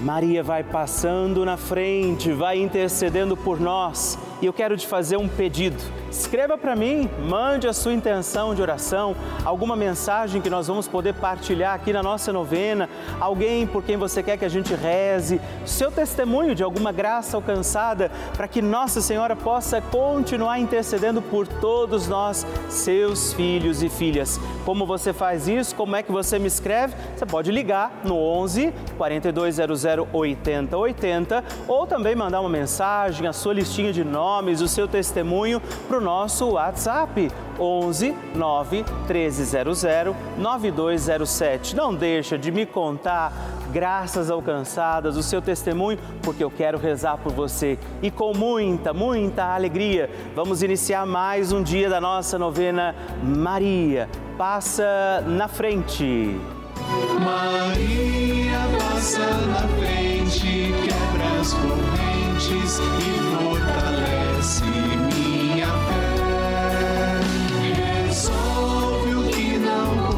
Maria vai passando na frente, vai intercedendo por nós. E eu quero te fazer um pedido Escreva para mim, mande a sua intenção de oração, alguma mensagem que nós vamos poder partilhar aqui na nossa novena, alguém por quem você quer que a gente reze, seu testemunho de alguma graça alcançada, para que Nossa Senhora possa continuar intercedendo por todos nós, seus filhos e filhas. Como você faz isso? Como é que você me escreve? Você pode ligar no 11 4200 8080 ou também mandar uma mensagem, a sua listinha de nomes, o seu testemunho para o nosso WhatsApp 11 9 1300 9207. Não deixa de me contar graças alcançadas, o seu testemunho, porque eu quero rezar por você. E com muita, muita alegria, vamos iniciar mais um dia da nossa novena Maria. Passa na frente. Maria passa na frente, quebra as correntes e fortalece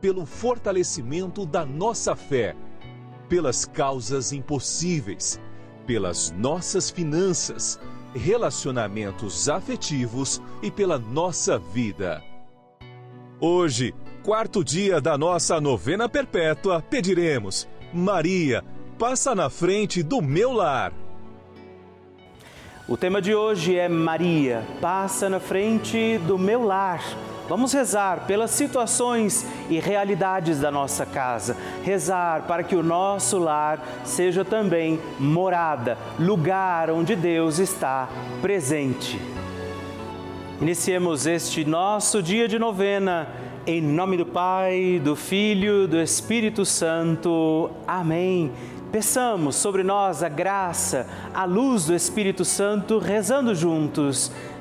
pelo fortalecimento da nossa fé pelas causas impossíveis, pelas nossas finanças, relacionamentos afetivos e pela nossa vida. Hoje, quarto dia da nossa novena perpétua, pediremos: Maria, passa na frente do meu lar. O tema de hoje é Maria, passa na frente do meu lar. Vamos rezar pelas situações e realidades da nossa casa. Rezar para que o nosso lar seja também morada, lugar onde Deus está presente. Iniciemos este nosso dia de novena. Em nome do Pai, do Filho, do Espírito Santo. Amém. Peçamos sobre nós a graça, a luz do Espírito Santo, rezando juntos.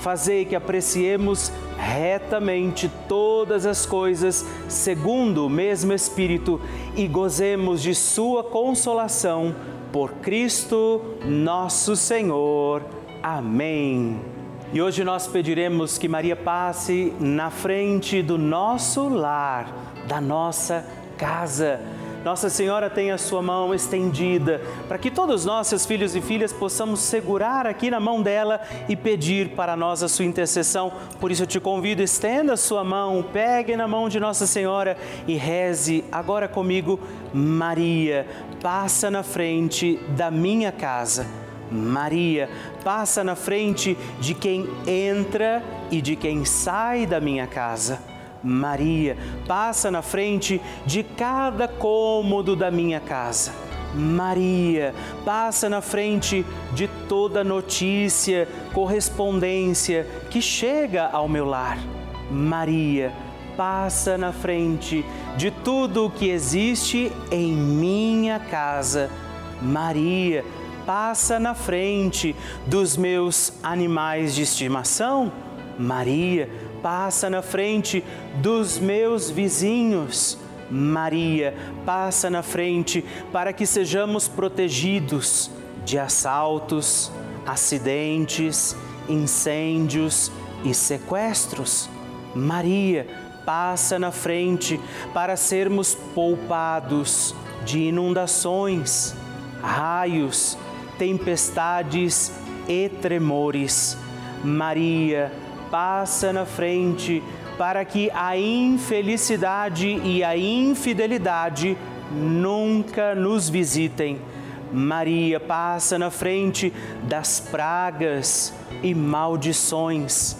fazei que apreciemos retamente todas as coisas segundo o mesmo Espírito e gozemos de Sua consolação por Cristo nosso Senhor. Amém. E hoje nós pediremos que Maria passe na frente do nosso lar, da nossa casa nossa Senhora tem a sua mão estendida para que todos nós, seus filhos e filhas, possamos segurar aqui na mão dela e pedir para nós a sua intercessão. Por isso eu te convido, estenda a sua mão, pegue na mão de Nossa Senhora e reze agora comigo, Maria, passa na frente da minha casa. Maria, passa na frente de quem entra e de quem sai da minha casa. Maria, passa na frente de cada cômodo da minha casa. Maria, passa na frente de toda notícia, correspondência que chega ao meu lar. Maria, passa na frente de tudo o que existe em minha casa. Maria, passa na frente dos meus animais de estimação. Maria, passa na frente dos meus vizinhos. Maria, passa na frente para que sejamos protegidos de assaltos, acidentes, incêndios e sequestros. Maria, passa na frente para sermos poupados de inundações, raios, tempestades e tremores. Maria, passa na frente para que a infelicidade e a infidelidade nunca nos visitem. Maria passa na frente das pragas e maldições.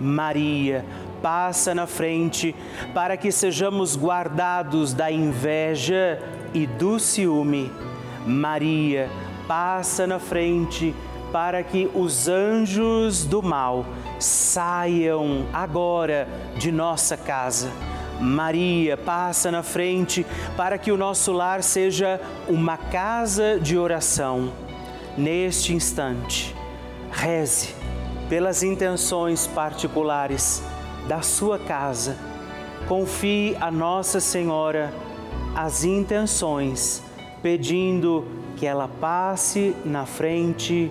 Maria passa na frente para que sejamos guardados da inveja e do ciúme. Maria passa na frente para que os anjos do mal saiam agora de nossa casa. Maria passa na frente para que o nosso lar seja uma casa de oração. Neste instante, reze pelas intenções particulares da sua casa. Confie a Nossa Senhora as intenções, pedindo que ela passe na frente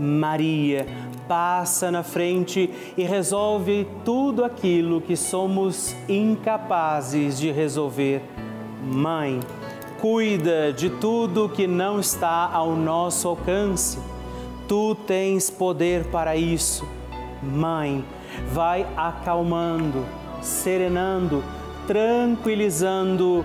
Maria passa na frente e resolve tudo aquilo que somos incapazes de resolver. Mãe, cuida de tudo que não está ao nosso alcance. Tu tens poder para isso. Mãe, vai acalmando, serenando, tranquilizando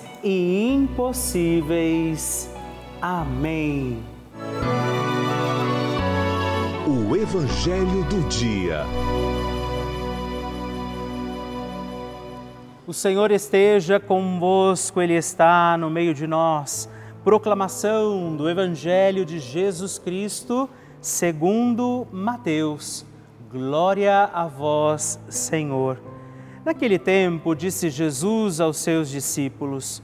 e impossíveis. Amém. O Evangelho do Dia. O Senhor esteja convosco, Ele está no meio de nós. Proclamação do Evangelho de Jesus Cristo, segundo Mateus. Glória a vós, Senhor. Naquele tempo, disse Jesus aos seus discípulos: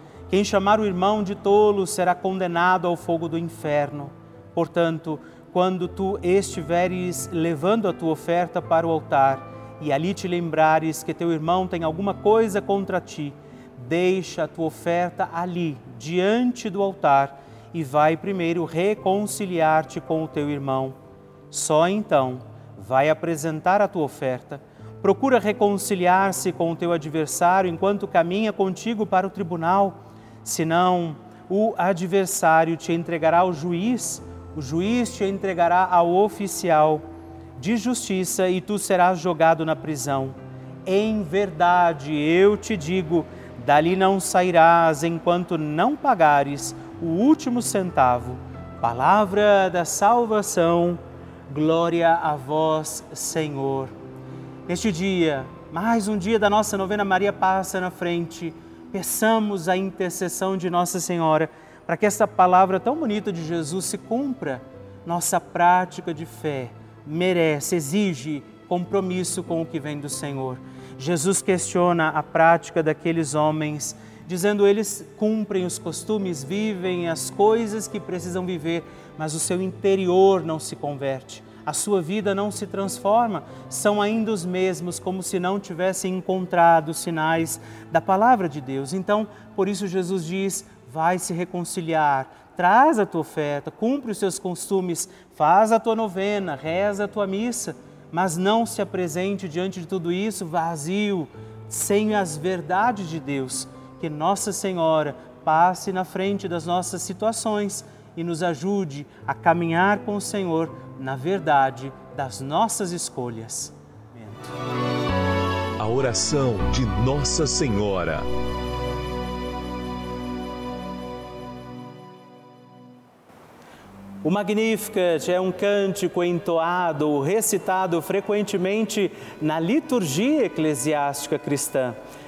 Quem chamar o irmão de tolo será condenado ao fogo do inferno. Portanto, quando tu estiveres levando a tua oferta para o altar e ali te lembrares que teu irmão tem alguma coisa contra ti, deixa a tua oferta ali, diante do altar, e vai primeiro reconciliar-te com o teu irmão. Só então vai apresentar a tua oferta. Procura reconciliar-se com o teu adversário enquanto caminha contigo para o tribunal Senão, o adversário te entregará ao juiz, o juiz te entregará ao oficial de justiça e tu serás jogado na prisão. Em verdade, eu te digo, dali não sairás enquanto não pagares o último centavo. Palavra da salvação, glória a vós, Senhor. Neste dia, mais um dia da nossa novena Maria passa na frente, peçamos a intercessão de Nossa Senhora para que essa palavra tão bonita de Jesus se cumpra. Nossa prática de fé merece, exige compromisso com o que vem do Senhor. Jesus questiona a prática daqueles homens, dizendo eles cumprem os costumes, vivem as coisas que precisam viver, mas o seu interior não se converte. A sua vida não se transforma, são ainda os mesmos, como se não tivessem encontrado sinais da palavra de Deus. Então, por isso, Jesus diz: vai se reconciliar, traz a tua oferta, cumpre os seus costumes, faz a tua novena, reza a tua missa mas não se apresente diante de tudo isso vazio, sem as verdades de Deus. Que Nossa Senhora passe na frente das nossas situações e nos ajude a caminhar com o Senhor na verdade das nossas escolhas. A oração de Nossa Senhora. O Magnificat é um cântico entoado, recitado frequentemente na liturgia eclesiástica cristã.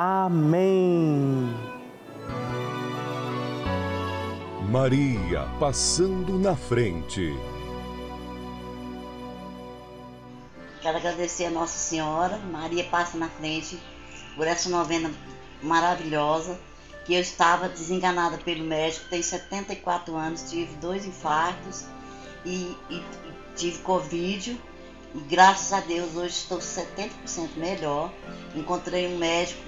Amém. Maria passando na frente. Quero agradecer a Nossa Senhora, Maria passa na frente, por essa novena maravilhosa, que eu estava desenganada pelo médico, tenho 74 anos, tive dois infartos e, e, e tive Covid. E graças a Deus hoje estou 70% melhor. Encontrei um médico,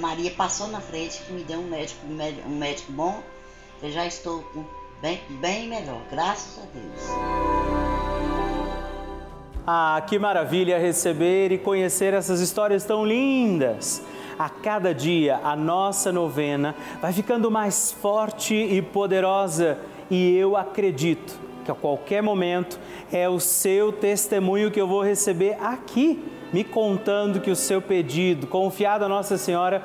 Maria passou na frente que me deu um médico, um médico bom. Eu já estou bem, bem melhor, graças a Deus. Ah, que maravilha receber e conhecer essas histórias tão lindas! A cada dia a nossa novena vai ficando mais forte e poderosa e eu acredito que a qualquer momento é o seu testemunho que eu vou receber aqui, me contando que o seu pedido, confiado a Nossa Senhora,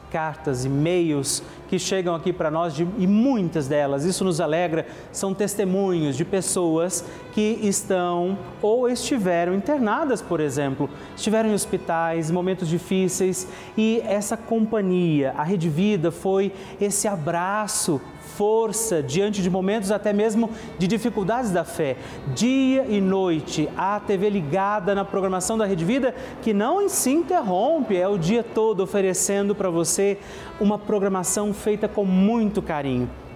cartas, e-mails que chegam aqui para nós de, e muitas delas, isso nos alegra, são testemunhos de pessoas que estão ou estiveram internadas, por exemplo, estiveram em hospitais, momentos difíceis e essa companhia, a Rede Vida foi esse abraço força diante de momentos até mesmo de dificuldades da fé. Dia e noite, a TV ligada na programação da Rede Vida, que não se interrompe, é o dia todo oferecendo para você uma programação feita com muito carinho.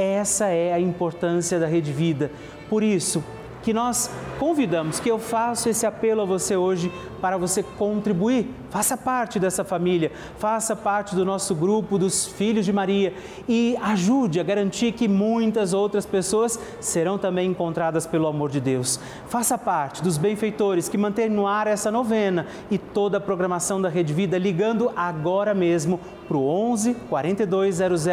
Essa é a importância da Rede Vida. Por isso, que nós convidamos, que eu faço esse apelo a você hoje para você contribuir. Faça parte dessa família, faça parte do nosso grupo dos Filhos de Maria e ajude a garantir que muitas outras pessoas serão também encontradas pelo amor de Deus. Faça parte dos benfeitores que mantêm no ar essa novena e toda a programação da Rede Vida ligando agora mesmo para o 11 4200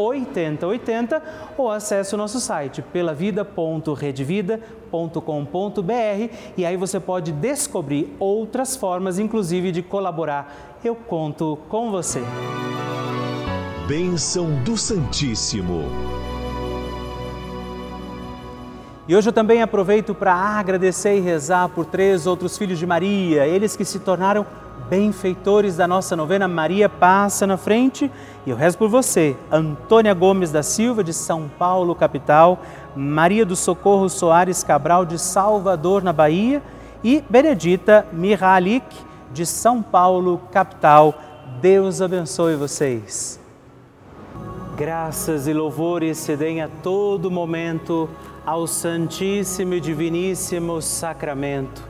8080 ou acesse o nosso site pelavida.redvida.com.br e aí você pode descobrir outras formas, inclusive, de colaborar. Eu conto com você. Bênção do Santíssimo. E hoje eu também aproveito para agradecer e rezar por três outros filhos de Maria, eles que se tornaram benfeitores da nossa novena Maria Passa na Frente. E eu rezo por você, Antônia Gomes da Silva, de São Paulo, capital, Maria do Socorro Soares Cabral, de Salvador, na Bahia, e Benedita Mihalik, de São Paulo, capital. Deus abençoe vocês. Graças e louvores se deem a todo momento ao Santíssimo e Diviníssimo Sacramento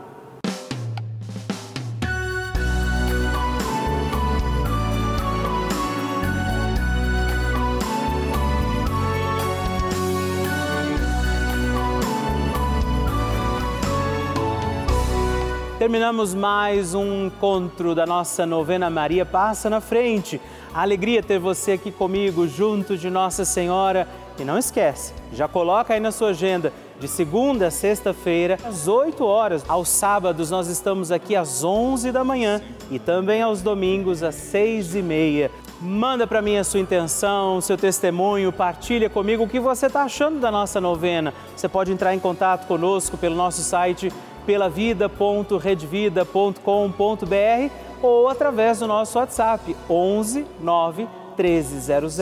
Terminamos mais um encontro da nossa novena Maria Passa na Frente. A alegria ter você aqui comigo, junto de Nossa Senhora. E não esquece, já coloca aí na sua agenda, de segunda a sexta-feira, às 8 horas. Aos sábados nós estamos aqui às 11 da manhã e também aos domingos às 6 e meia. Manda para mim a sua intenção, seu testemunho, partilha comigo o que você está achando da nossa novena. Você pode entrar em contato conosco pelo nosso site pela vida.redvida.com.br ou através do nosso WhatsApp 11 9 1300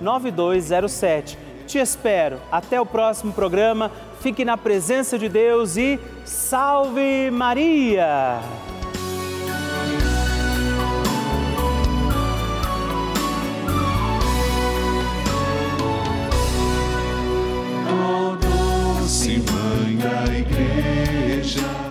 9207. Te espero. Até o próximo programa. Fique na presença de Deus e salve Maria! doce mãe da igreja. salvation.